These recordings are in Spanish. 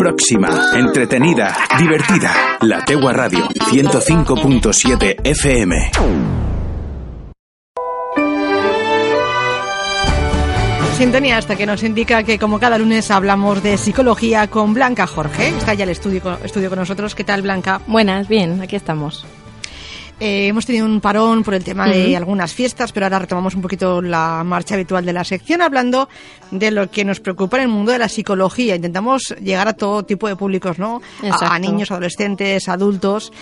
próxima, entretenida, divertida. La Tegua Radio, 105.7 FM. Sintonía hasta que nos indica que como cada lunes hablamos de psicología con Blanca Jorge. Está ya el estudio, estudio con nosotros. ¿Qué tal, Blanca? Buenas, bien, aquí estamos. Eh, hemos tenido un parón por el tema de algunas fiestas, pero ahora retomamos un poquito la marcha habitual de la sección hablando de lo que nos preocupa en el mundo de la psicología. Intentamos llegar a todo tipo de públicos, ¿no? A, a, niños, adolescentes, adultos.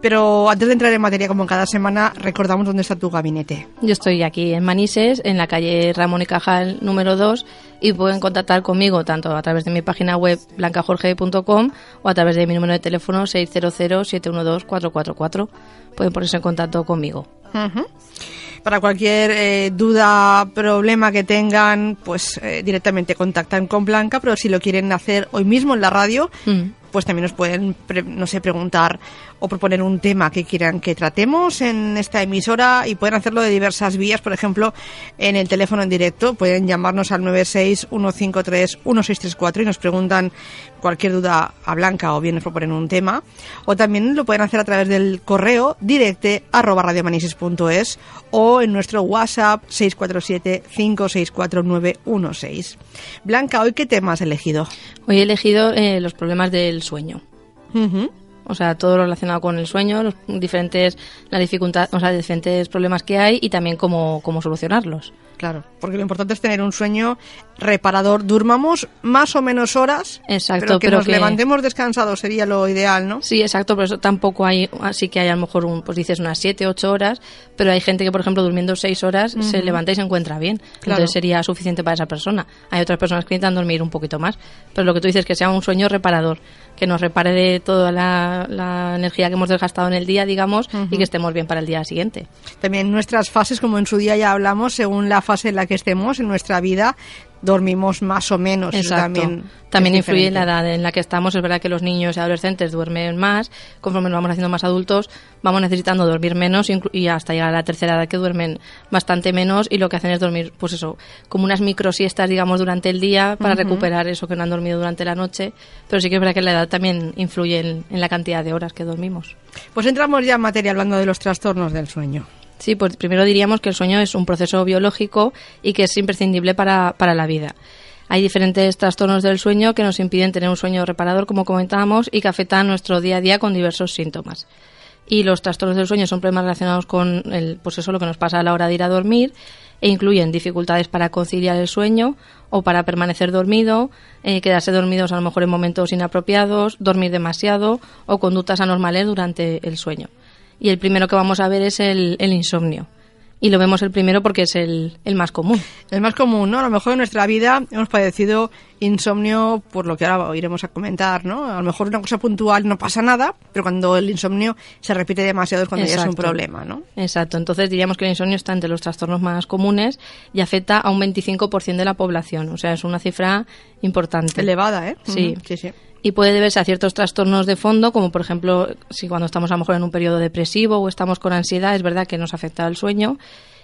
Pero antes de entrar en materia, como en cada semana, recordamos dónde está tu gabinete. Yo estoy aquí en Manises, en la calle Ramón y Cajal número 2, y pueden contactar conmigo tanto a través de mi página web blancajorge.com o a través de mi número de teléfono 600-712-444. Pueden ponerse en contacto conmigo. Para cualquier eh, duda, problema que tengan, pues eh, directamente contactan con Blanca, pero si lo quieren hacer hoy mismo en la radio, mm. Pues también nos pueden, no sé, preguntar o proponer un tema que quieran que tratemos en esta emisora y pueden hacerlo de diversas vías, por ejemplo, en el teléfono en directo, pueden llamarnos al 961531634 y nos preguntan cualquier duda a Blanca o bien nos proponen un tema, o también lo pueden hacer a través del correo directe arroba radiomanises.es o en nuestro WhatsApp 647-564-916. Blanca, ¿hoy qué tema has elegido? Hoy he elegido eh, los problemas del sueño. O sea, todo lo relacionado con el sueño, los diferentes, la dificultad, o sea, diferentes problemas que hay y también cómo, cómo solucionarlos. Claro, porque lo importante es tener un sueño reparador. Durmamos más o menos horas, exacto, pero que nos levantemos descansados sería lo ideal, ¿no? Sí, exacto, pero eso tampoco hay, así que hay a lo mejor, un, pues dices unas 7, 8 horas, pero hay gente que, por ejemplo, durmiendo 6 horas se levanta y se encuentra bien. Entonces sería suficiente para esa persona. Hay otras personas que necesitan dormir un poquito más, pero lo que tú dices es que sea un sueño reparador, que nos repare de toda la, energía que hemos desgastado en el día, digamos, y que estemos bien para el día siguiente. También nuestras fases, como en su día ya hablamos, según la fase en la que estemos en nuestra vida, dormimos más o menos. también, también influye la edad en la que estamos. Es verdad que los niños y adolescentes duermen más. Conforme nos vamos haciendo más adultos, vamos necesitando dormir menos y hasta llegar a la tercera edad que duermen bastante menos y lo que hacen es dormir, pues eso, como unas micro siestas, digamos, durante el día para recuperar eso que no han dormido durante la noche. Pero sí que es verdad que la edad también influye en la cantidad de horas que dormimos. Pues entramos ya en materia hablando de los trastornos del sueño. Sí, pues primero diríamos que el sueño es un proceso biológico y que es imprescindible para, para la vida. Hay diferentes trastornos del sueño que nos impiden tener un sueño reparador, como comentábamos, y que afectan nuestro día a día con diversos síntomas. Y los trastornos del sueño son problemas relacionados con el, pues eso, lo que nos pasa a la hora de ir a dormir e incluyen dificultades para conciliar el sueño o para permanecer dormido, eh, quedarse dormidos a lo mejor en momentos inapropiados, dormir demasiado o conductas anormales durante el sueño y el primero que vamos a ver es el, el insomnio. Y lo vemos el primero porque es el, el, más común. El más común, ¿no? A lo mejor en nuestra vida hemos padecido insomnio por lo que ahora iremos a comentar, ¿no? A lo mejor una cosa puntual no pasa nada, pero cuando el insomnio se repite demasiado es cuando ya es un problema, ¿no? Exacto. Entonces diríamos que el insomnio está entre los trastornos más comunes y afecta a un 25% de la población. O sea, es una cifra importante. Elevada, ¿eh? Sí. sí, sí y puede deberse a ciertos trastornos de fondo, como por ejemplo si cuando estamos a lo mejor en un periodo depresivo o estamos con ansiedad, es verdad que nos afecta el sueño.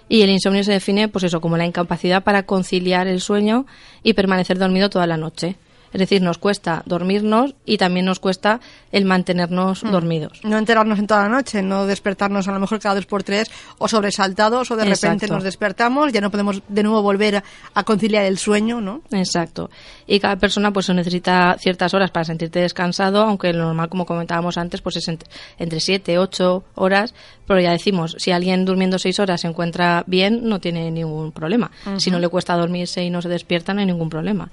Y el insomnio se define, pues eso, como la incapacidad para conciliar el sueño y permanecer dormido toda la noche. Es decir, nos cuesta dormirnos y también nos cuesta el mantenernos hmm. dormidos. No enterarnos en toda la noche, no despertarnos a lo mejor cada dos por tres o sobresaltados o de repente nos despertamos, ya no podemos de nuevo volver a, conciliar el sueño, ¿no? Exacto. Y cada persona pues necesita ciertas horas para sentirte descansado, aunque lo normal, como comentábamos antes, pues es entre siete, ocho horas, pero ya decimos, si alguien durmiendo seis horas se encuentra bien, no tiene ningún problema. Si no le cuesta dormirse y no se despierta, no hay ningún problema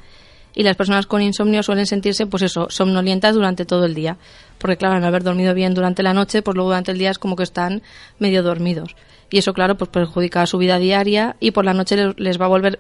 y las personas con insomnio suelen sentirse, pues eso, somnolientas durante todo el día. Porque, claro, al haber dormido bien durante la noche, pues luego durante el día es como que están medio dormidos. Y eso, claro, pues perjudica su vida diaria y por la noche les va a volver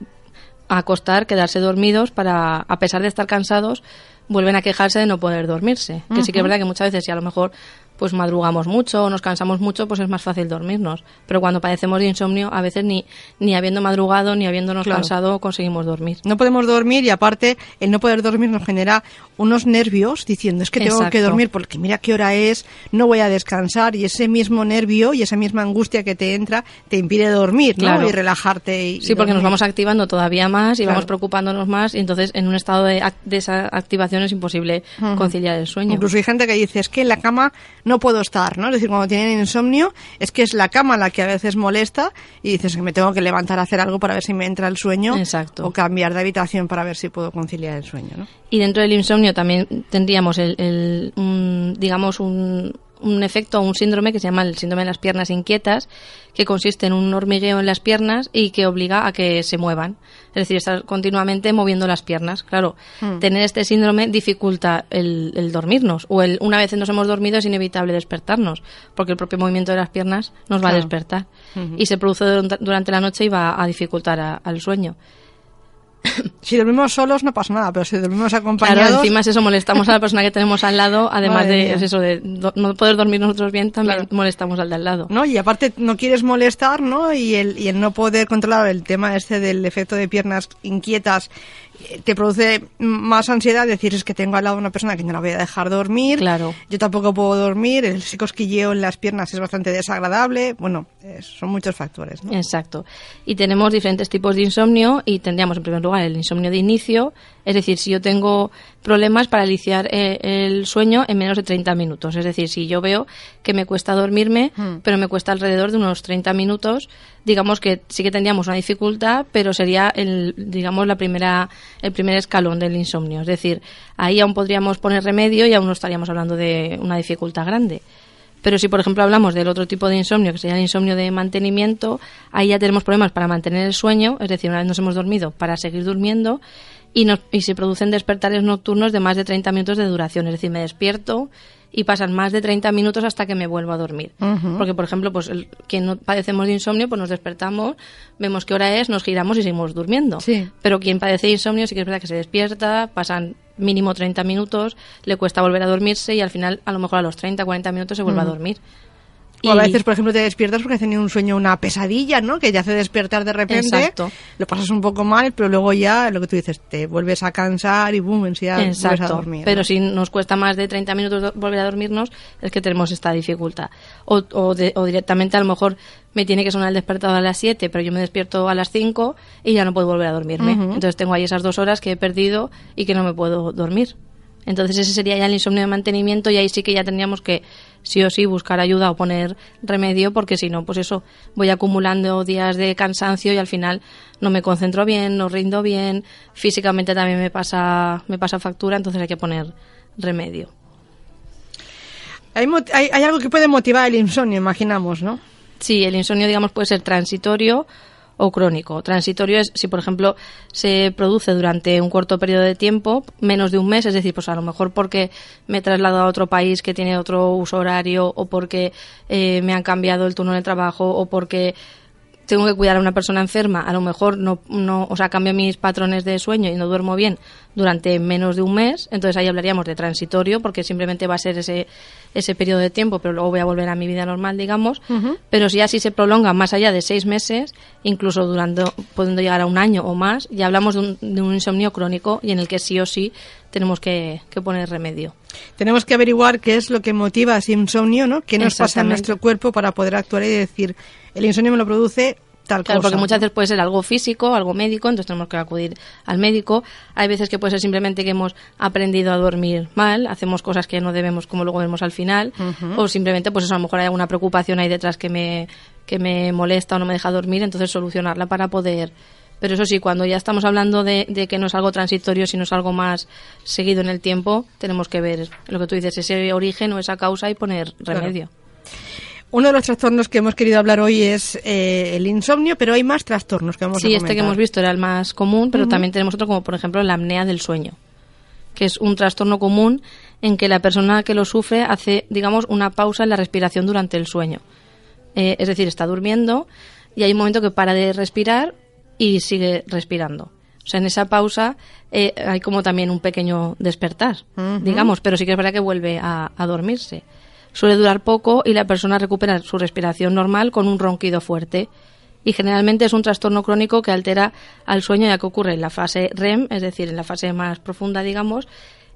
a acostar, quedarse dormidos para, a pesar de estar cansados, vuelven a quejarse de no poder dormirse. Que sí que es verdad que muchas veces, si a lo mejor pues madrugamos mucho o nos cansamos mucho, pues es más fácil dormirnos. Pero cuando padecemos de insomnio, a veces ni, ni habiendo madrugado ni habiéndonos cansado conseguimos dormir. No podemos dormir y aparte el no poder dormir nos genera unos nervios diciendo es que tengo que dormir porque mira qué hora es, no voy a descansar y ese mismo nervio y esa misma angustia que te entra te impide dormir ¿no? y relajarte. Y, sí, porque nos vamos activando todavía más y vamos preocupándonos más y entonces en un estado de, de esa activación es imposible conciliar el sueño. Incluso hay gente que dice es que en la cama no puedo estar, ¿no? Es decir, cuando tienen insomnio, es que es la cama la que a veces molesta y dices que me tengo que levantar a hacer algo para ver si me entra el sueño. Exacto. O cambiar de habitación para ver si puedo conciliar el sueño, ¿no? Y dentro del insomnio también tendríamos el, digamos, un, un efecto, un síndrome que se llama el síndrome de las piernas inquietas, que consiste en un hormigueo en las piernas y que obliga a que se muevan. Es decir, estar continuamente moviendo las piernas. Claro, hmm. tener este síndrome dificulta el, dormirnos. O el, una vez nos hemos dormido es inevitable despertarnos, porque el propio movimiento de las piernas nos va a despertar. Y se produce durante la noche y va a dificultar al sueño. si dormimos solos no pasa nada, pero si dormimos acompañados... Claro, encima es eso, molestamos a la persona que tenemos al lado, además de eso, de no poder dormir nosotros bien, también molestamos al de al lado. ¿No? Y aparte no quieres molestar, ¿no? Y el, y el no poder controlar el tema este del efecto de piernas inquietas te produce más ansiedad decir es que tengo al lado una persona que no la voy a dejar dormir. Claro. Yo tampoco puedo dormir, el cosquilleo en las piernas es bastante desagradable. Bueno, son muchos factores. ¿no? Exacto. Y tenemos diferentes tipos de insomnio y tendríamos en primer lugar el insomnio de inicio, es decir, si yo tengo problemas para iniciar eh, el sueño en menos de 30 minutos, es decir, si yo veo que me cuesta dormirme, hmm. pero me cuesta alrededor de unos 30 minutos, digamos que sí que tendríamos una dificultad, pero sería el, digamos, la primera, el primer escalón del insomnio. Es decir, ahí aún podríamos poner remedio y aún no estaríamos hablando de una dificultad grande. Pero si, por ejemplo, hablamos del otro tipo de insomnio, que sería el insomnio de mantenimiento, ahí ya tenemos problemas para mantener el sueño, es decir, una vez nos hemos dormido, para seguir durmiendo, y, y se producen despertares nocturnos de más de 30 minutos de duración. Es decir, me despierto y pasan más de 30 minutos hasta que me vuelvo a dormir. Porque, por ejemplo, pues el, quien no padecemos de insomnio, pues nos despertamos, vemos qué hora es, nos giramos y seguimos durmiendo. Pero quien padece de insomnio sí que es verdad que se despierta, pasan mínimo 30 minutos, le cuesta volver a dormirse y al final, a lo mejor a los 30, 40 minutos se vuelve a dormir. O a veces, por ejemplo, te despiertas porque has tenido un sueño, una pesadilla, ¿no? Que te hace despertar de repente. Exacto. Lo pasas un poco mal, pero luego ya, lo que tú dices, te vuelves a cansar y boom, en sí vuelves a dormir. Pero si nos cuesta más de 30 minutos volver a dormirnos, es que tenemos esta dificultad. O, o, directamente, a lo mejor, me tiene que sonar el despertador a las 7, pero yo me despierto a las 5 y ya no puedo volver a dormirme. Entonces tengo ahí esas dos horas que he perdido y que no me puedo dormir. Entonces ese sería ya el insomnio de mantenimiento y ahí sí que ya tendríamos que sí o sí buscar ayuda o poner remedio porque si no, pues eso, voy acumulando días de cansancio y al final no me concentro bien, no rindo bien, físicamente también me pasa, me pasa factura, entonces hay que poner remedio. Hay, hay, hay algo que puede motivar el insomnio, imaginamos, ¿no? Sí, el insomnio, digamos, puede ser transitorio o crónico. Transitorio es si, por ejemplo, se produce durante un corto periodo de tiempo, menos de un mes, es decir, pues a lo mejor porque me he trasladado a otro país que tiene otro uso horario o porque eh, me han cambiado el turno de trabajo o porque tengo que cuidar a una persona enferma, a lo mejor no, no, o sea, cambio mis patrones de sueño y no duermo bien durante menos de un mes, entonces ahí hablaríamos de transitorio, porque simplemente va a ser ese, ese periodo de tiempo, pero luego voy a volver a mi vida normal, digamos. Pero si así se prolonga más allá de seis meses, incluso durando, pudiendo llegar a un año o más, ya hablamos de un, de un insomnio crónico y en el que sí o sí tenemos que, que, poner remedio. Tenemos que averiguar qué es lo que motiva ese insomnio, ¿no? ¿Qué nos pasa en nuestro cuerpo para poder actuar y decir, el insomnio me lo produce tal claro, porque muchas veces puede ser algo físico, algo médico, entonces tenemos que acudir al médico. Hay veces que puede ser simplemente que hemos aprendido a dormir mal, hacemos cosas que no debemos como luego vemos al final, o simplemente pues eso, a lo mejor hay alguna preocupación ahí detrás que me, que me molesta o no me deja dormir, entonces solucionarla para poder pero eso sí, cuando ya estamos hablando de, que no es algo transitorio, sino es algo más seguido en el tiempo, tenemos que ver lo que tú dices, ese origen o esa causa y poner remedio. Uno de los trastornos que hemos querido hablar hoy es eh, el insomnio, pero hay más trastornos que vamos sí, a Sí, este que hemos visto era el más común, pero también tenemos otro como por ejemplo la apnea del sueño, que es un trastorno común en que la persona que lo sufre hace, digamos, una pausa en la respiración durante el sueño. Eh, es decir, está durmiendo y hay un momento que para de respirar y sigue respirando. O sea, en esa pausa eh, hay como también un pequeño despertar, digamos, pero sí que es verdad que vuelve a dormirse. Suele durar poco y la persona recupera su respiración normal con un ronquido fuerte. Y generalmente es un trastorno crónico que altera al sueño ya que ocurre en la fase REM, es decir, en la fase más profunda, digamos,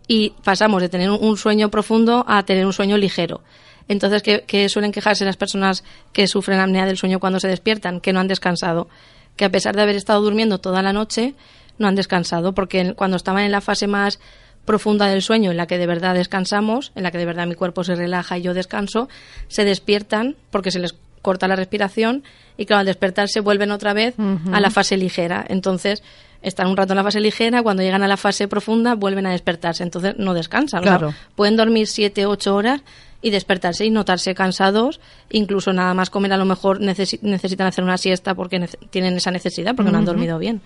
y pasamos de tener un sueño profundo a tener un sueño ligero. Entonces, ¿qué, suelen quejarse las personas que sufren apnea del sueño cuando se despiertan? Que no han descansado. Que a pesar de haber estado durmiendo toda la noche, no han descansado, porque cuando estaban en la fase más profunda del sueño, en la que de verdad descansamos, en la que de verdad mi cuerpo se relaja y yo descanso, se despiertan porque se les corta la respiración y claro, al despertarse vuelven otra vez a la fase ligera. Entonces, están un rato en la fase ligera, cuando llegan a la fase profunda vuelven a despertarse, entonces no descansan. Claro. pueden dormir 7, 8 horas y despertarse y notarse cansados, incluso nada más comer a lo mejor necesitan hacer una siesta porque tienen esa necesidad, porque no han dormido bien.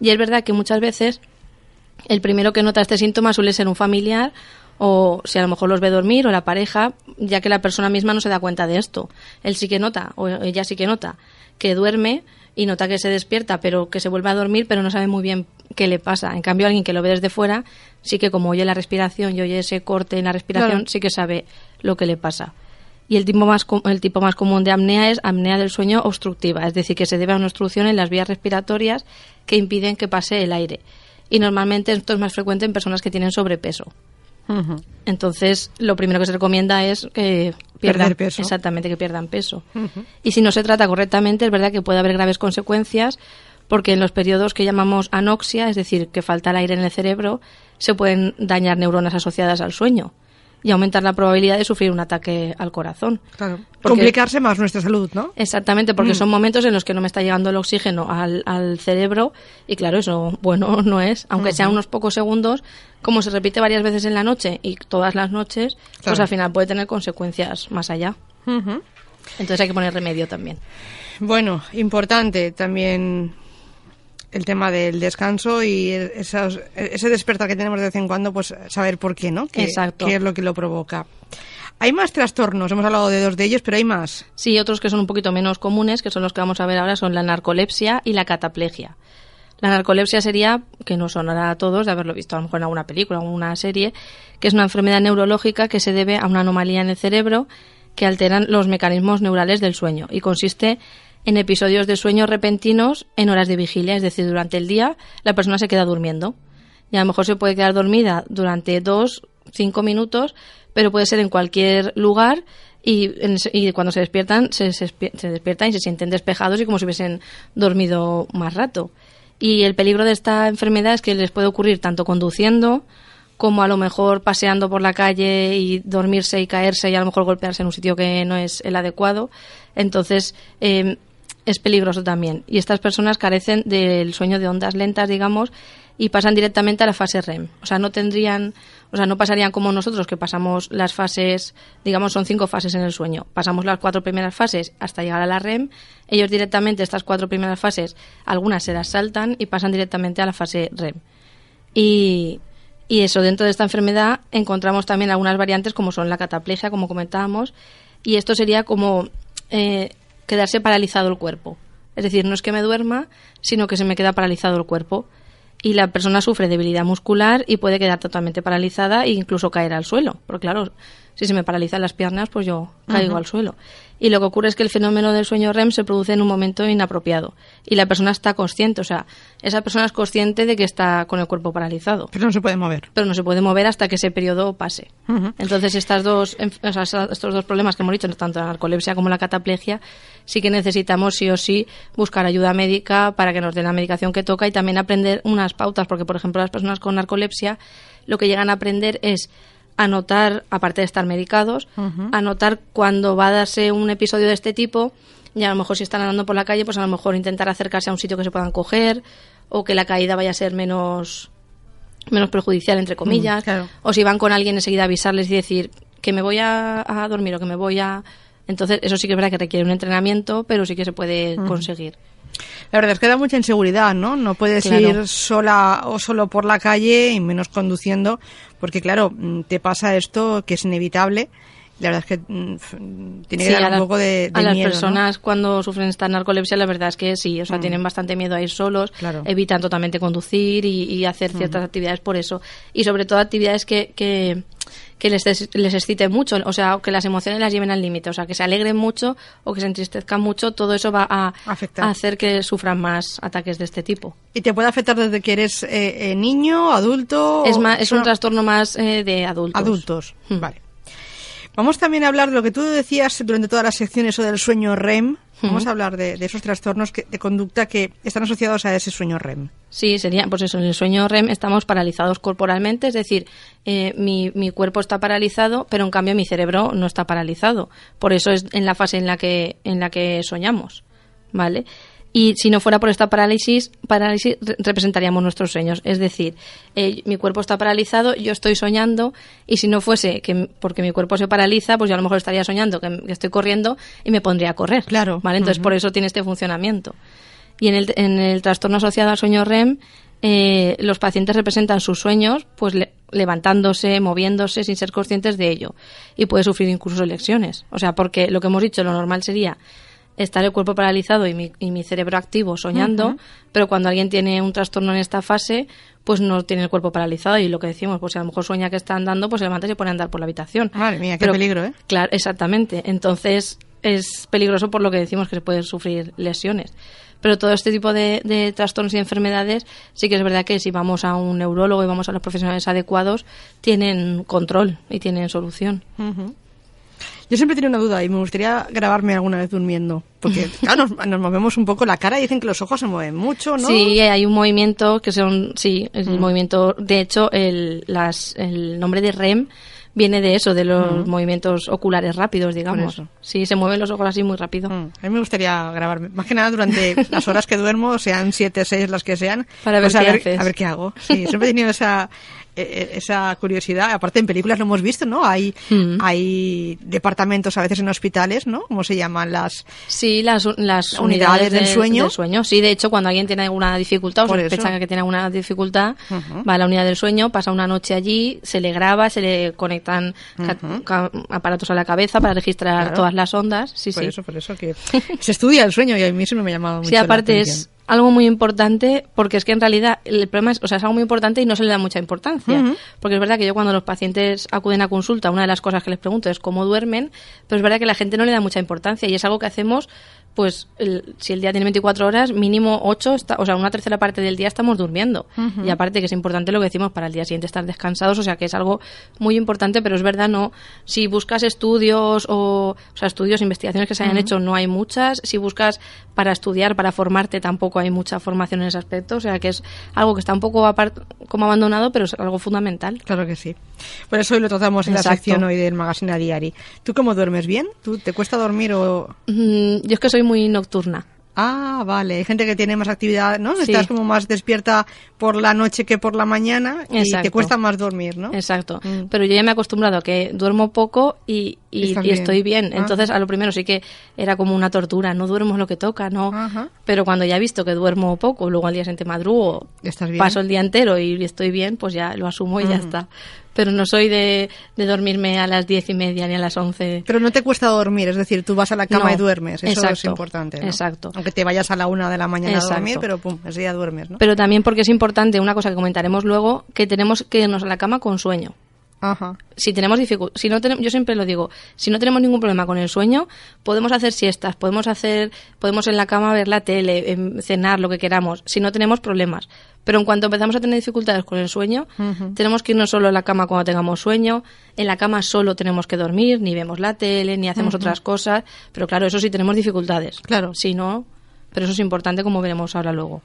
Y es verdad que muchas veces el primero que nota este síntoma suele ser un familiar o si a lo mejor los ve dormir o la pareja, ya que la persona misma no se da cuenta de esto. Él sí que nota, o ella sí que nota, que duerme y nota que se despierta, pero que se vuelve a dormir, pero no sabe muy bien qué le pasa. En cambio, alguien que lo ve desde fuera, sí que como oye la respiración y oye ese corte en la respiración, sí que sabe lo que le pasa. Y el tipo, más, el tipo más común de apnea es apnea del sueño obstructiva, es decir, que se debe a una obstrucción en las vías respiratorias que impiden que pase el aire. Y normalmente esto es más frecuente en personas que tienen sobrepeso. Entonces, lo primero que se recomienda es que pierdan peso. Exactamente, que pierdan peso. Y si no se trata correctamente, es verdad que puede haber graves consecuencias porque en los periodos que llamamos anoxia, es decir, que falta el aire en el cerebro, se pueden dañar neuronas asociadas al sueño y aumentar la probabilidad de sufrir un ataque al corazón. Claro. Complicarse más nuestra salud, ¿no? Exactamente, porque mm. son momentos en los que no me está llegando el oxígeno al, al cerebro y claro, eso bueno no es, aunque sean unos pocos segundos, como se repite varias veces en la noche y todas las noches, pues al final puede tener consecuencias más allá. Entonces hay que poner remedio también. Bueno, importante también el tema del descanso y ese despertar que tenemos de vez en cuando, pues saber por qué, ¿no? ¿Qué, Exacto. ¿Qué es lo que lo provoca? Hay más trastornos, hemos hablado de dos de ellos, pero hay más. Sí, otros que son un poquito menos comunes, que son los que vamos a ver ahora, son la narcolepsia y la cataplegia. La narcolepsia sería, que no sonará a todos de haberlo visto a lo mejor en alguna película o alguna serie, que es una enfermedad neurológica que se debe a una anomalía en el cerebro que alteran los mecanismos neurales del sueño y consiste en episodios de sueño repentinos en horas de vigilia, es decir, durante el día la persona se queda durmiendo. Y a lo mejor se puede quedar dormida durante dos, cinco minutos, pero puede ser en cualquier lugar y, cuando se despiertan se, despiertan y se sienten despejados y como si hubiesen dormido más rato. Y el peligro de esta enfermedad es que les puede ocurrir tanto conduciendo como a lo mejor paseando por la calle y dormirse y caerse y a lo mejor golpearse en un sitio que no es el adecuado. Entonces, eh, es peligroso también. Y estas personas carecen del sueño de ondas lentas, digamos, y pasan directamente a la fase REM. O sea, no tendrían, o sea, no pasarían como nosotros que pasamos las fases, digamos, son cinco fases en el sueño. Pasamos las cuatro primeras fases hasta llegar a la REM. Ellos directamente estas cuatro primeras fases, algunas se las saltan y pasan directamente a la fase REM. Y, y eso, dentro de esta enfermedad encontramos también algunas variantes como son la cataplegia, como comentábamos, y esto sería como eh, quedarse paralizado el cuerpo. Es decir, no es que me duerma, sino que se me queda paralizado el cuerpo. Y la persona sufre debilidad muscular y puede quedar totalmente paralizada e incluso caer al suelo. Porque claro, si se me paralizan las piernas, pues yo caigo al suelo. Y lo que ocurre es que el fenómeno del sueño REM se produce en un momento inapropiado. Y la persona está consciente, o sea, esa persona es consciente de que está con el cuerpo paralizado. Pero no se puede mover. Pero no se puede mover hasta que ese periodo pase. Entonces, estas dos, estos dos problemas que hemos dicho, tanto la narcolepsia como la cataplegia, sí que necesitamos sí o sí buscar ayuda médica para que nos den la medicación que toca y también aprender unas pautas, porque, por ejemplo, las personas con narcolepsia lo que llegan a aprender es anotar, aparte de estar medicados, anotar cuando va a darse un episodio de este tipo y a lo mejor si están andando por la calle, pues a lo mejor intentar acercarse a un sitio que se puedan coger o que la caída vaya a ser menos menos perjudicial entre comillas. Mm, o si van con alguien enseguida avisarles y decir que me voy a, dormir o que me voy a entonces eso sí que es verdad que requiere un entrenamiento pero sí que se puede conseguir la verdad es que da mucha inseguridad, ¿no? No puedes ir sola o solo por la calle y menos conduciendo, porque claro, mm, te pasa esto que es inevitable. La verdad es que mm, tiene que dar un poco de, A las personas cuando sufren esta narcolepsia, la verdad es que sí, o sea, mm. tienen bastante miedo a ir solos, evitan totalmente conducir y, hacer ciertas actividades por eso. Y sobre todo actividades que, que que les, les excite mucho, o sea, que las emociones las lleven al límite, o sea, que se alegren mucho o que se entristezcan mucho, todo eso va a, hacer que sufran más ataques de este tipo. ¿Y te puede afectar desde que eres eh, eh, niño, adulto? Es, más, es un trastorno más eh, de adultos. Adultos, hmm. vale. Vamos también a hablar de lo que tú decías durante todas las secciones o del sueño REM, Vamos a hablar de, esos trastornos de conducta que están asociados a ese sueño REM. Sí, sería, pues eso, en el sueño REM estamos paralizados corporalmente, es decir, eh, mi, mi, cuerpo está paralizado, pero en cambio mi cerebro no está paralizado. Por eso es en la fase en la que, en la que soñamos, ¿vale? Y si no fuera por esta parálisis, parálisis representaríamos nuestros sueños. Es decir, eh, mi cuerpo está paralizado, yo estoy soñando, y si no fuese que porque mi cuerpo se paraliza, pues yo a lo mejor estaría soñando que, estoy corriendo y me pondría a correr. Claro. ¿vale? Entonces, por eso tiene este funcionamiento. Y en el, en el trastorno asociado al sueño REM, eh, los pacientes representan sus sueños, pues levantándose, moviéndose sin ser conscientes de ello. Y puede sufrir incluso lesiones. O sea, porque lo que hemos dicho, lo normal sería estar el cuerpo paralizado y mi, y mi cerebro activo soñando, pero cuando alguien tiene un trastorno en esta fase, pues no tiene el cuerpo paralizado y lo que decimos, pues si a lo mejor sueña que está andando, pues se levanta y se pone a andar por la habitación. Madre mía, qué peligro, ¿eh? Claro, exactamente. Entonces es peligroso por lo que decimos que se pueden sufrir lesiones. Pero todo este tipo de, trastornos y enfermedades sí que es verdad que si vamos a un neurólogo y vamos a los profesionales adecuados, tienen control y tienen solución. Yo siempre tengo una duda y me gustaría grabarme alguna vez durmiendo. Porque, claro, nos, movemos un poco la cara y dicen que los ojos se mueven mucho, ¿no? Sí, hay un movimiento que son, sí, el mm. movimiento, de hecho, el, las, el nombre de REM viene de eso, de los mm. movimientos oculares rápidos, digamos. Sí, se mueven los ojos así muy rápido. Mm. A mí me gustaría grabarme, más que nada durante las horas que duermo, sean siete, seis, las que sean. Para ver, pues qué a ver qué hago. Sí, siempre he tenido esa, esa curiosidad. Aparte, en películas lo hemos visto, ¿no? Hay, mm. hay departamentos a veces en hospitales, ¿no? ¿Cómo se llaman? Las, sí, las, las unidades, del, sueño. sueño. Sí, de hecho, cuando alguien tiene alguna dificultad o se sospecha que tiene alguna dificultad, va a la unidad del sueño, pasa una noche allí, se le graba, se le conectan aparatos a la cabeza para registrar todas las ondas. Sí, por sí. eso, por eso que se estudia el sueño y a mí eso me ha llamado mucho Sí, aparte es algo muy importante porque es que en realidad el problema es, o sea, es algo muy importante y no se le da mucha importancia. Porque es verdad que yo cuando los pacientes acuden a consulta, una de las cosas que les pregunto es cómo duermen, pero es verdad que la gente no le da mucha importancia y es algo que hacemos pues si el día tiene 24 horas, mínimo 8, o sea, una tercera parte del día estamos durmiendo. Y aparte que es importante lo que decimos para el día siguiente estar descansados, o sea, que es algo muy importante, pero es verdad, no. Si buscas estudios o, o sea, estudios, investigaciones que se hayan hecho, no hay muchas. Si buscas para estudiar, para formarte, tampoco hay mucha formación en ese aspecto, o sea, que es algo que está un poco como abandonado, pero es algo fundamental. Claro que sí. Por eso hoy lo tratamos en la sección hoy del Magazine Diari. ¿Tú cómo duermes bien? ¿Tú te cuesta dormir o...? Mm, yo es que soy muy nocturna. Ah, vale. Hay gente que tiene más actividad, ¿no? Estás como más despierta por la noche que por la mañana y te cuesta más dormir, ¿no? Exacto. Mm. Pero yo ya me he acostumbrado a que duermo poco y, y, estoy bien. Ah. Entonces, a lo primero sí que era como una tortura. No duermo lo que toca, ¿no? Pero cuando ya he visto que duermo poco, luego al día siguiente madrugo, paso el día entero y estoy bien, pues ya lo asumo y ya está pero no soy de, de, dormirme a las diez y media ni a las once. Pero no te cuesta dormir, es decir, tú vas a la cama y duermes, eso es importante. Exacto. Aunque te vayas a la una de la mañana a dormir, pero pum, ese día duermes, ¿no? Pero también porque es importante, una cosa que comentaremos luego, que tenemos que irnos a la cama con sueño. Ajá. Si tenemos dificultad, si no tenemos, yo siempre lo digo, si no tenemos ningún problema con el sueño, podemos hacer siestas, podemos hacer, podemos en la cama ver la tele, em, cenar, lo que queramos, si no tenemos problemas. Pero en cuanto empezamos a tener dificultades con el sueño, tenemos que irnos solo a la cama cuando tengamos sueño. En la cama solo tenemos que dormir, ni vemos la tele, ni hacemos otras cosas. Pero claro, eso sí tenemos dificultades. Claro. Si no, pero eso es importante como veremos ahora luego.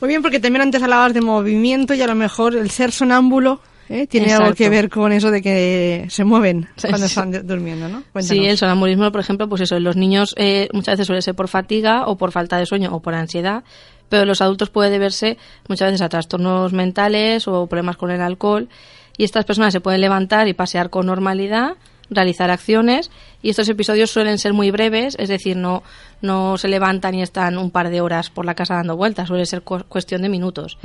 Muy bien, porque también antes hablabas de movimiento y a lo mejor el ser sonámbulo ¿eh? tiene algo que ver con eso de que se mueven cuando están durmiendo, ¿no? Sí, el sonambulismo, por ejemplo, pues eso, en los niños eh, muchas veces suele ser por fatiga o por falta de sueño o por ansiedad, pero en los adultos puede deberse muchas veces a trastornos mentales o problemas con el alcohol y estas personas se pueden levantar y pasear con normalidad realizar acciones y estos episodios suelen ser muy breves, es decir, no, no se levantan y están un par de horas por la casa dando vueltas, suele ser cuestión de minutos.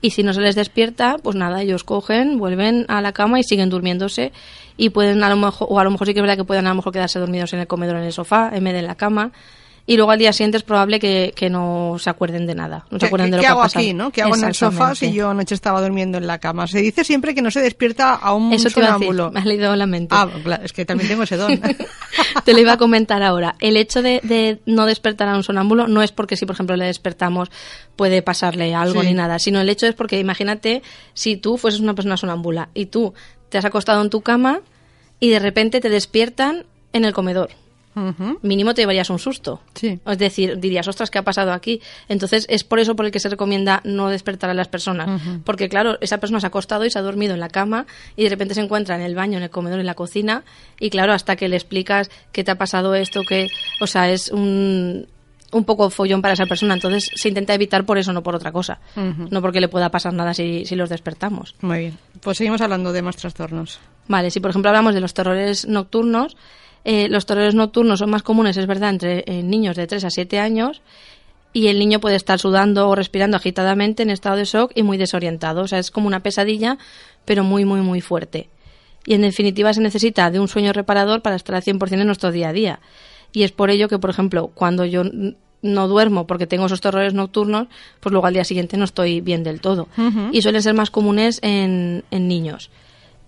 Y si no se les despierta, pues nada, ellos cogen, vuelven a la cama y siguen durmiéndose y pueden a lo mejor, o a lo mejor sí que es verdad que pueden a lo mejor quedarse dormidos en el comedor en el sofá en vez de en la cama y luego al día siguiente es probable que, que no se acuerden de nada. No se acuerden de lo ¿qué que hago ha pasado. aquí, no? ¿Qué hago en el sofá si yo anoche estaba durmiendo en la cama? Se dice siempre que no se despierta a un Eso te iba a decir, sonámbulo. me has leído la mente. Ah, claro, es que también tengo ese don. Te lo iba a comentar ahora. El hecho de, de no despertar a un sonámbulo no es porque si, por ejemplo, le despertamos puede pasarle algo Sí. ni nada, sino el hecho es porque imagínate si tú fueses una persona sonámbula y tú te has acostado en tu cama y de repente te despiertan en el comedor. Mínimo te llevarías un susto. Sí. Es decir, dirías, ostras, ¿qué ha pasado aquí? Entonces, es por eso por el que se recomienda no despertar a las personas. Porque, claro, esa persona se ha acostado y se ha dormido en la cama y de repente se encuentra en el baño, en el comedor, en la cocina. Y, claro, hasta que le explicas qué te ha pasado esto, que, o sea, es un, un poco follón para esa persona. Entonces, se intenta evitar por eso, no por otra cosa. No porque le pueda pasar nada si, si los despertamos. Muy bien. Pues seguimos hablando de más trastornos. Vale, si por ejemplo hablamos de los terrores nocturnos, eh, los terrores nocturnos son más comunes, es verdad, entre eh, niños de 3 a 7 años y el niño puede estar sudando o respirando agitadamente en estado de shock y muy desorientado. O sea, es como una pesadilla, pero muy, muy, muy fuerte. Y en definitiva se necesita de un sueño reparador para estar al 100% en nuestro día a día. Y es por ello que, por ejemplo, cuando yo no duermo porque tengo esos terrores nocturnos, pues luego al día siguiente no estoy bien del todo. Y suelen ser más comunes en, en niños.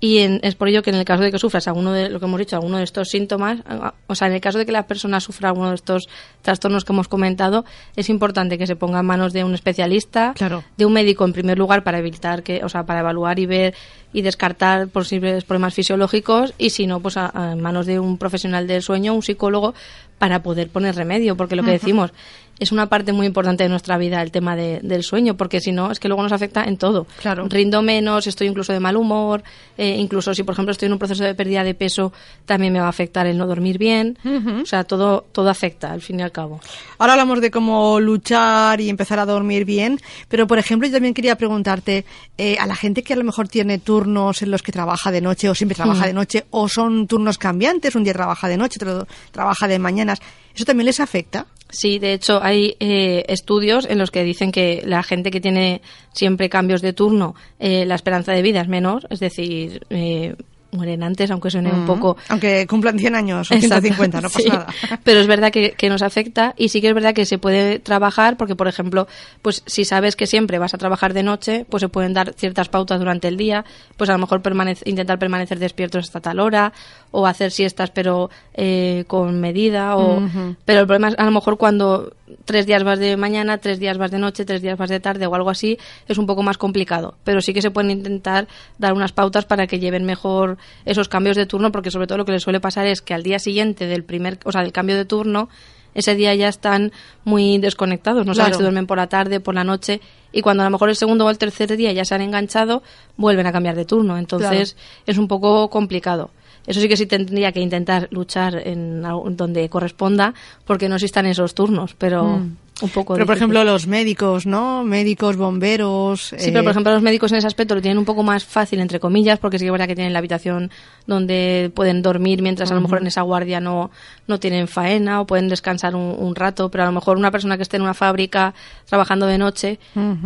Y en- es por ello que en el caso de que sufras alguno de lo que hemos dicho, alguno de estos síntomas, o sea, en el caso de que la persona sufra alguno de estos trastornos que hemos comentado, es importante que se ponga en manos de un especialista, Claro. de un médico en primer lugar para evitar que, o sea, para evaluar y ver y descartar posibles problemas fisiológicos y si no, pues en manos de un profesional del sueño, un psicólogo, para poder poner remedio, porque lo que decimos es una parte muy importante de nuestra vida el tema de- del sueño, porque si no, es que luego nos afecta en todo. Claro. Rindo menos, estoy incluso de mal humor, eh, incluso si, por ejemplo, estoy en un proceso de pérdida de peso, también me va a afectar el no dormir bien. O sea, todo, todo afecta, al fin y al cabo. Ahora hablamos de cómo luchar y empezar a dormir bien, pero por ejemplo yo también quería preguntarte eh, a la gente que a lo mejor tiene turnos en los que trabaja de noche o siempre trabaja de noche o son turnos cambiantes, un día trabaja de noche, otro trabaja de mañanas, ¿eso también les afecta? Sí, de hecho hay eh, estudios en los que dicen que la gente que tiene siempre cambios de turno, eh, la esperanza de vida es menor, es decir, eh, mueren antes, aunque suene un poco Aunque cumplan 100 años o Exacto, 150, no pasa sí. nada. Pero es verdad que, que nos afecta y sí que es verdad que se puede trabajar porque, por ejemplo, pues si sabes que siempre vas a trabajar de noche, pues se pueden dar ciertas pautas durante el día, pues a lo mejor permanec- intentar permanecer despiertos hasta tal hora o hacer siestas pero eh, con medida o... Pero el problema es a lo mejor cuando tres días vas de mañana, tres días vas de noche, tres días vas de tarde o algo así, es un poco más complicado. Pero sí que se pueden intentar dar unas pautas para que lleven mejor esos cambios de turno, porque sobre todo lo que les suele pasar es que al día siguiente del primer, o sea, del cambio de turno, ese día ya están muy desconectados, no saben si duermen por la tarde, por la noche, y cuando a lo mejor el segundo o el tercer día ya se han enganchado, vuelven a cambiar de turno. Entonces es un poco complicado. Eso sí que sí tendría que intentar luchar en donde corresponda, porque no existan esos turnos, pero un poco. Pero por ejemplo los médicos, ¿no? Médicos, bomberos... Sí, eh, pero por ejemplo los médicos en ese aspecto lo tienen un poco más fácil, entre comillas, porque sí que es verdad que tienen la habitación donde pueden dormir mientras a lo mejor en esa guardia no, no tienen faena o pueden descansar un, un rato, pero a lo mejor una persona que esté en una fábrica trabajando de noche,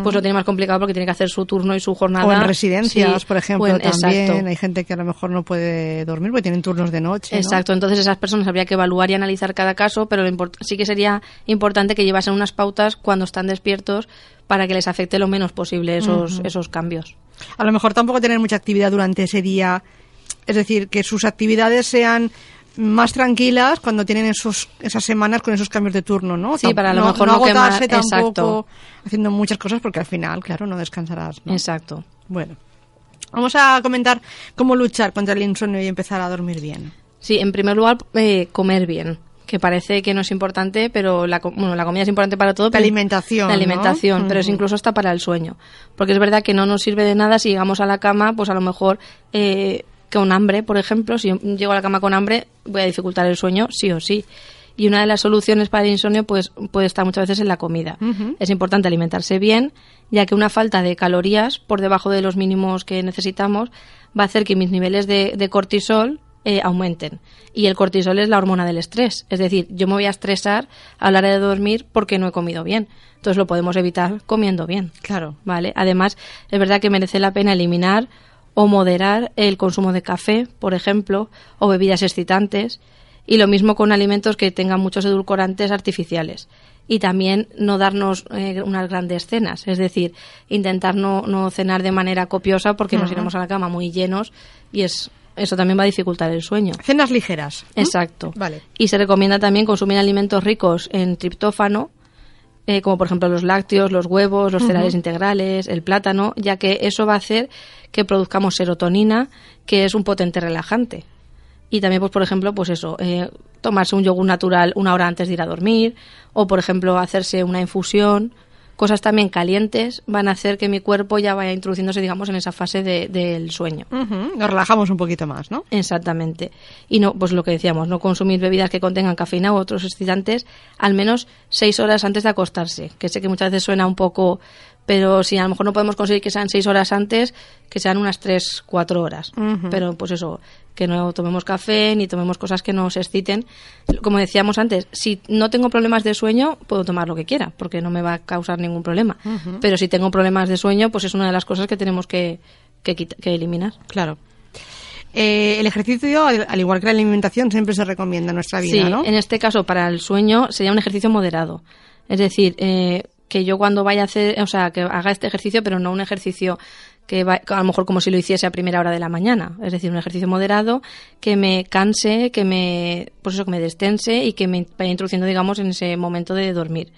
pues lo tiene más complicado porque tiene que hacer su turno y su jornada. O en residencias, Sí, por ejemplo, en- también. exacto. Hay gente que a lo mejor no puede dormir porque tienen turnos de noche. ¿no? Exacto, entonces esas personas habría que evaluar y analizar cada caso, pero lo sí que sería importante que llevasen unas pautas cuando están despiertos para que les afecte lo menos posible esos, esos cambios. A lo mejor tampoco tener mucha actividad durante ese día. Es decir, que sus actividades sean más tranquilas cuando tienen esos, esas semanas con esos cambios de turno, ¿no? Sí, para a lo no, mejor no no quemar- agotarse tampoco exacto. haciendo muchas cosas porque al final, claro, no descansarás. ¿no? Exacto. Bueno, vamos a comentar cómo luchar contra el insomnio y empezar a dormir bien. Sí, en primer lugar, eh, comer bien. Que parece que no es importante, pero la, bueno, la comida es importante para todo. La alimentación, La alimentación, ¿no? pero es incluso hasta para el sueño. Porque es verdad que no nos sirve de nada si llegamos a la cama, pues a lo mejor eh, con hambre, por ejemplo. Si yo llego a la cama con hambre, voy a dificultar el sueño, sí o sí. Y una de las soluciones para el insomnio pues, puede estar muchas veces en la comida. Es importante alimentarse bien, ya que una falta de calorías por debajo de los mínimos que necesitamos va a hacer que mis niveles de, de cortisol eh, aumenten. Y el cortisol es la hormona del estrés. Es decir, yo me voy a estresar a la hora de dormir porque no he comido bien. Entonces lo podemos evitar comiendo bien. Claro. ¿Vale? Además, es verdad que merece la pena eliminar o moderar el consumo de café, por ejemplo, o bebidas excitantes. Y lo mismo con alimentos que tengan muchos edulcorantes artificiales. Y también no darnos eh, unas grandes cenas, es decir, intentar no, no cenar de manera copiosa porque nos iremos a la cama muy llenos y es eso también va a dificultar el sueño. Cenas ligeras. Exacto. Vale. Y se recomienda también consumir alimentos ricos en triptófano, eh, como por ejemplo los lácteos, los huevos, los cereales integrales, el plátano, ya que eso va a hacer que produzcamos serotonina, que es un potente relajante. Y también, pues, por ejemplo, pues eso, eh, tomarse un yogur natural una hora antes de ir a dormir, o por ejemplo, hacerse una infusión. Cosas también calientes van a hacer que mi cuerpo ya vaya introduciéndose, digamos, en esa fase de- del sueño. Nos relajamos un poquito más, ¿no? Exactamente. Y no, pues lo que decíamos, no consumir bebidas que contengan cafeína u otros excitantes al menos seis horas antes de acostarse. Que sé que muchas veces suena un poco, pero si a lo mejor no podemos conseguir que sean seis horas antes, que sean unas tres, cuatro horas. Pero pues eso, que no tomemos café ni tomemos cosas que nos exciten. Como decíamos antes, si no tengo problemas de sueño, puedo tomar lo que quiera, porque no me va a causar ningún problema. Pero si tengo problemas de sueño, pues es una de las cosas que tenemos que, que, que eliminar. Claro. Eh, el ejercicio, al al igual que la alimentación, siempre se recomienda en nuestra vida, Sí, ¿no? en este caso para el sueño sería un ejercicio moderado. Es decir, eh, que yo cuando vaya a hacer, o sea, que haga este ejercicio, pero no un ejercicio que va, a lo mejor como si lo hiciese a primera hora de la mañana. Es decir, un ejercicio moderado que me canse, que me, pues eso, que me destense y que me vaya introduciendo, digamos, en ese momento de dormir.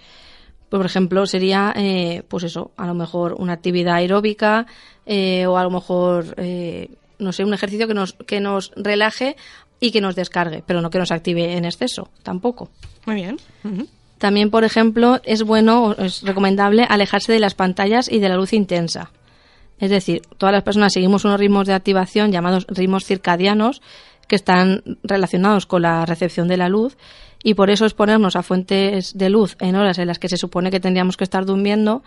Por ejemplo, sería, eh, pues eso, a lo mejor una actividad aeróbica eh, o a lo mejor, eh, no sé, un ejercicio que nos, que nos relaje y que nos descargue, pero no que nos active en exceso, tampoco. Muy bien. También, por ejemplo, es bueno, o es recomendable alejarse de las pantallas y de la luz intensa. Es decir, todas las personas seguimos unos ritmos de activación llamados ritmos circadianos que están relacionados con la recepción de la luz y por eso exponernos a fuentes de luz en horas en las que se supone que tendríamos que estar durmiendo,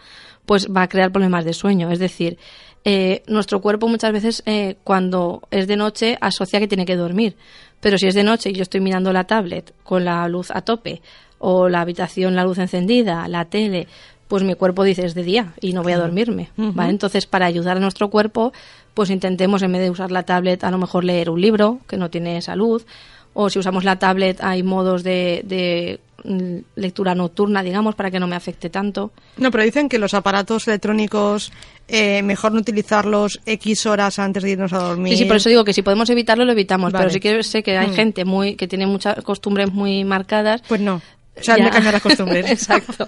pues va a crear problemas de sueño. Es decir, eh, nuestro cuerpo muchas veces eh, cuando es de noche asocia que tiene que dormir, pero si es de noche y yo estoy mirando la tablet con la luz a tope o la habitación la luz encendida, la tele, pues mi cuerpo dice es de día y no voy a dormirme, ¿vale? Entonces, para ayudar a nuestro cuerpo, pues intentemos en vez de usar la tablet a lo mejor leer un libro que no tiene esa luz o si usamos la tablet hay modos de, de mm, lectura nocturna, digamos, para que no me afecte tanto. No, pero dicen que los aparatos electrónicos eh, mejor no utilizarlos X horas antes de irnos a dormir. Sí, sí, por eso digo que si podemos evitarlo, lo evitamos. Vale. Pero sí que sé que hay Mm. gente muy que tiene muchas costumbres muy marcadas. Pues no. O sea, han Ya. de cambiar las costumbres. Exacto.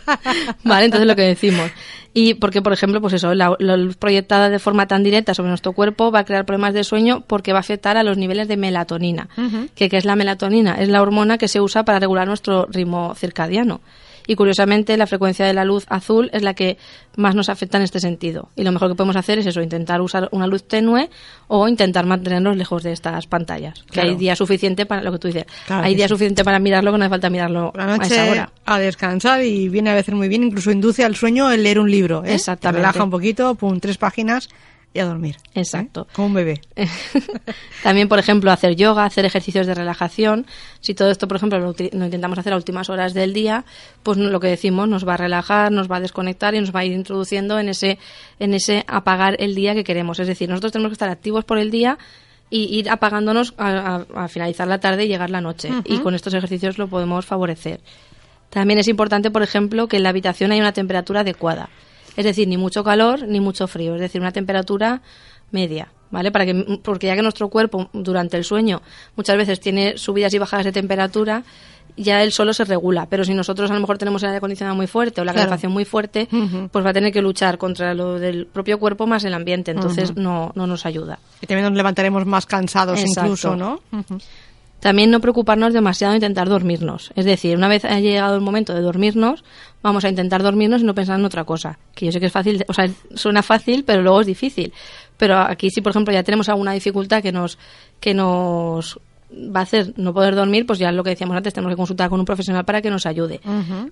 Vale, entonces lo que decimos. Y porque, por ejemplo, pues eso, la, la luz proyectada de forma tan directa sobre nuestro cuerpo va a crear problemas de sueño porque va a afectar a los niveles de melatonina. que, ¿Qué es la melatonina? Es la hormona que se usa para regular nuestro ritmo circadiano. Y curiosamente, la frecuencia de la luz azul es la que más nos afecta en este sentido. Y lo mejor que podemos hacer es eso, intentar usar una luz tenue o intentar mantenernos lejos de estas pantallas. Que Claro. hay día suficiente para lo que tú dices. Claro hay día sí. suficiente para mirarlo que no hace falta mirarlo la a esa noche hora. a descansar y viene a veces muy bien, incluso induce al sueño el leer un libro. ¿eh? Exactamente. Te relaja un poquito, pum, tres páginas y a dormir. ¿eh? Exacto. Como un bebé. También, por ejemplo, hacer yoga, hacer ejercicios de relajación. Si todo esto, por ejemplo, lo, intentamos hacer a últimas horas del día, pues lo que decimos nos va a relajar, nos va a desconectar y nos va a ir introduciendo en ese, en ese apagar el día que queremos. Es decir, nosotros tenemos que estar activos por el día y ir apagándonos a, a- a finalizar la tarde y llegar la noche. Y con estos ejercicios lo podemos favorecer. También es importante, por ejemplo, que en la habitación haya una temperatura adecuada. Es decir, ni mucho calor ni mucho frío. Es decir, una temperatura media. ¿Vale? Para que, porque ya que nuestro cuerpo durante el sueño muchas veces tiene subidas y bajadas de temperatura, ya él solo se regula. Pero si nosotros a lo mejor tenemos el aire acondicionado muy fuerte o la Claro. calefacción muy fuerte, pues va a tener que luchar contra lo del propio cuerpo más el ambiente. Entonces no, no nos ayuda. Y también nos levantaremos más cansados Exacto. incluso, ¿no? También no preocuparnos demasiado en intentar dormirnos. Es decir, una vez ha llegado el momento de dormirnos, vamos a intentar dormirnos y no pensar en otra cosa. Que yo sé que es fácil, o sea, suena fácil, pero luego es difícil. Pero aquí si, por ejemplo, ya tenemos alguna dificultad que nos, que nos va a hacer no poder dormir, pues ya lo que decíamos antes, tenemos que consultar con un profesional para que nos ayude.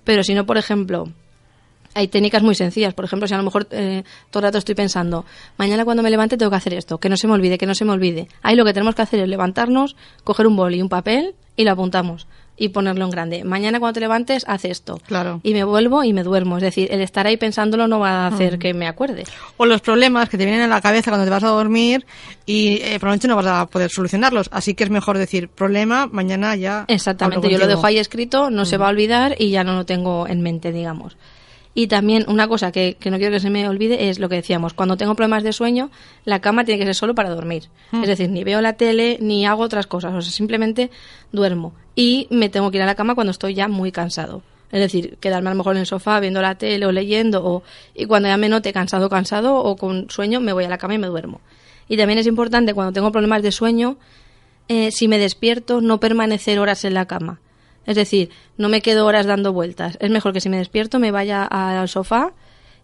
Pero si no, por ejemplo, hay técnicas muy sencillas. Por ejemplo, si a lo mejor eh, todo el rato estoy pensando, mañana cuando me levante tengo que hacer esto, que no se me olvide, que no se me olvide. Ahí lo que tenemos que hacer es levantarnos, coger un boli y un papel y lo apuntamos. Y ponerlo en grande. Mañana cuando te levantes, haz esto. Claro. Y me vuelvo y me duermo. Es decir, el estar ahí pensándolo no va a hacer que me acuerde. O los problemas que te vienen a la cabeza cuando te vas a dormir y eh, probablemente no vas a poder solucionarlos. Así que es mejor decir, problema, mañana ya. Exactamente, yo lo dejo ahí escrito, no se va a olvidar y ya no lo tengo en mente, digamos. Y también una cosa que, que, no quiero que se me olvide es lo que decíamos, cuando tengo problemas de sueño, la cama tiene que ser solo para dormir. Es decir, ni veo la tele ni hago otras cosas, o sea, simplemente duermo. Y me tengo que ir a la cama cuando estoy ya muy cansado. Es decir, quedarme a lo mejor en el sofá viendo la tele o leyendo, o, y cuando ya me note cansado, cansado o con sueño, me voy a la cama y me duermo. Y también es importante cuando tengo problemas de sueño, eh, si me despierto, no permanecer horas en la cama. Es decir, no me quedo horas dando vueltas. Es mejor que si me despierto me vaya al sofá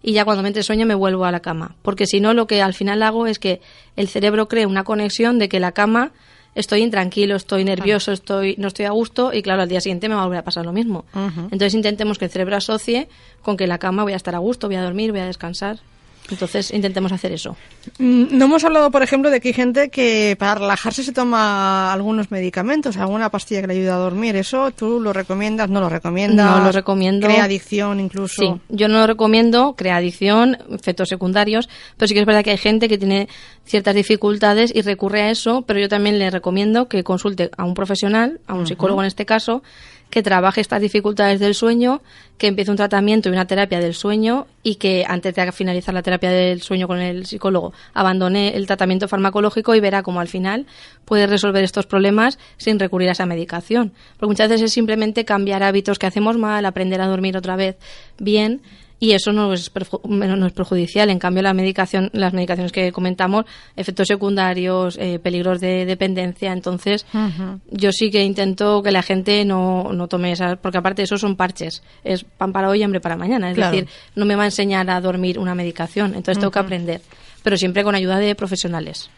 y ya cuando me entre sueño me vuelvo a la cama. Porque si no, lo que al final hago es que el cerebro cree una conexión de que la cama estoy intranquilo, estoy nervioso, estoy no estoy a gusto y claro, al día siguiente me va a volver a pasar lo mismo. Entonces intentemos que el cerebro asocie con que la cama voy a estar a gusto, voy a dormir, voy a descansar. Entonces intentemos hacer eso. Mm, no hemos hablado, por ejemplo, de que hay gente que para relajarse se toma algunos medicamentos, alguna pastilla que le ayuda a dormir. ¿Eso tú lo recomiendas? ¿No lo recomiendas? No lo recomiendo. ¿Crea adicción incluso? Sí, yo no lo recomiendo, crea adicción, efectos secundarios, pero sí que es verdad que hay gente que tiene ciertas dificultades y recurre a eso, pero yo también le recomiendo que consulte a un profesional, a un psicólogo en este caso, que trabaje estas dificultades del sueño, que empiece un tratamiento y una terapia del sueño y que antes de finalizar la terapia del sueño con el psicólogo abandone el tratamiento farmacológico y verá cómo al final puede resolver estos problemas sin recurrir a esa medicación. Porque muchas veces es simplemente cambiar hábitos que hacemos mal, aprender a dormir otra vez bien y eso no es, no es perjudicial. En cambio, la medicación, las medicaciones que comentamos, efectos secundarios, eh, peligros de dependencia. Entonces, yo sí que intento que la gente no, no tome esas, porque aparte eso son parches. Es pan para hoy y hambre para mañana. Es decir, no me va a enseñar a dormir una medicación. Entonces, tengo que aprender. Pero siempre con ayuda de profesionales.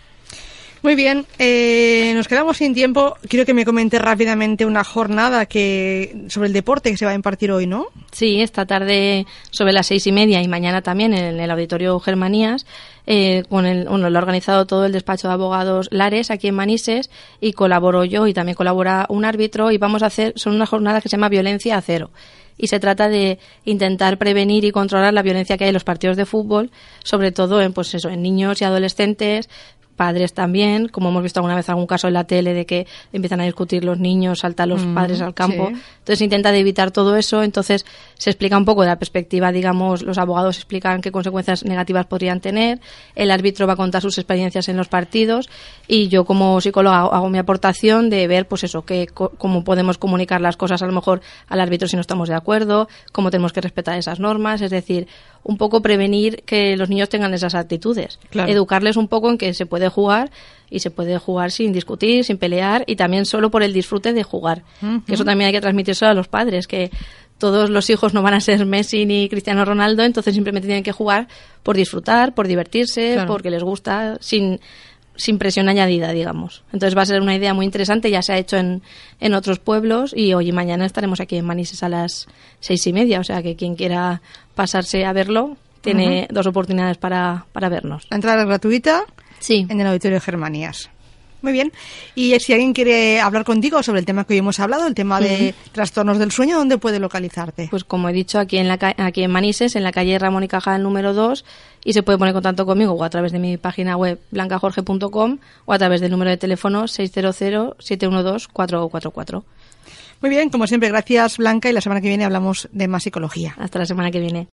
Muy bien, eh, nos quedamos sin tiempo. Quiero que me comente rápidamente una jornada que sobre el deporte que se va a impartir hoy, ¿no? Sí, esta tarde sobre las seis y media y mañana también en el Auditorio Germanías. Eh, con el, bueno, lo ha organizado todo el despacho de abogados Lares aquí en Manises y colaboro yo y también colabora un árbitro y vamos a hacer, son una jornada que se llama Violencia a Cero y se trata de intentar prevenir y controlar la violencia que hay en los partidos de fútbol, sobre todo en pues eso, en niños y adolescentes, padres también, como hemos visto alguna vez algún caso en la tele de que empiezan a discutir los niños, saltan los Mm, padres al campo. sí. Entonces intenta de evitar todo eso, entonces se explica un poco de la perspectiva, digamos, los abogados explican qué consecuencias negativas podrían tener, el árbitro va a contar sus experiencias en los partidos y yo como psicóloga hago, hago mi aportación de ver, pues eso, que, cómo podemos comunicar las cosas a lo mejor al árbitro si no estamos de acuerdo, cómo tenemos que respetar esas normas, es decir, un poco prevenir que los niños tengan esas actitudes, Claro. educarles un poco en que se puede jugar y se puede jugar sin discutir, sin pelear y también solo por el disfrute de jugar. Que eso también hay que transmitirse a los padres, que todos los hijos no van a ser Messi ni Cristiano Ronaldo, entonces simplemente tienen que jugar por disfrutar, por divertirse, Claro. porque les gusta, sin sin presión añadida, digamos. Entonces va a ser una idea muy interesante, ya se ha hecho en, en otros pueblos y hoy y mañana estaremos aquí en Manises a las seis y media, o sea que quien quiera pasarse a verlo tiene dos oportunidades para, para vernos. La entrada es gratuita Sí. en el Auditorio de Germanías. Muy bien. Y si alguien quiere hablar contigo sobre el tema que hoy hemos hablado, el tema de trastornos del sueño, ¿dónde puede localizarte? Pues como he dicho, aquí en, la, aquí en Manises, en la calle Ramón y Cajal número 2, y se puede poner en contacto conmigo o a través de mi página web blancajorge.com o a través del número de teléfono 600-712-444. Muy bien, como siempre, gracias Blanca y la semana que viene hablamos de más psicología. Hasta la semana que viene.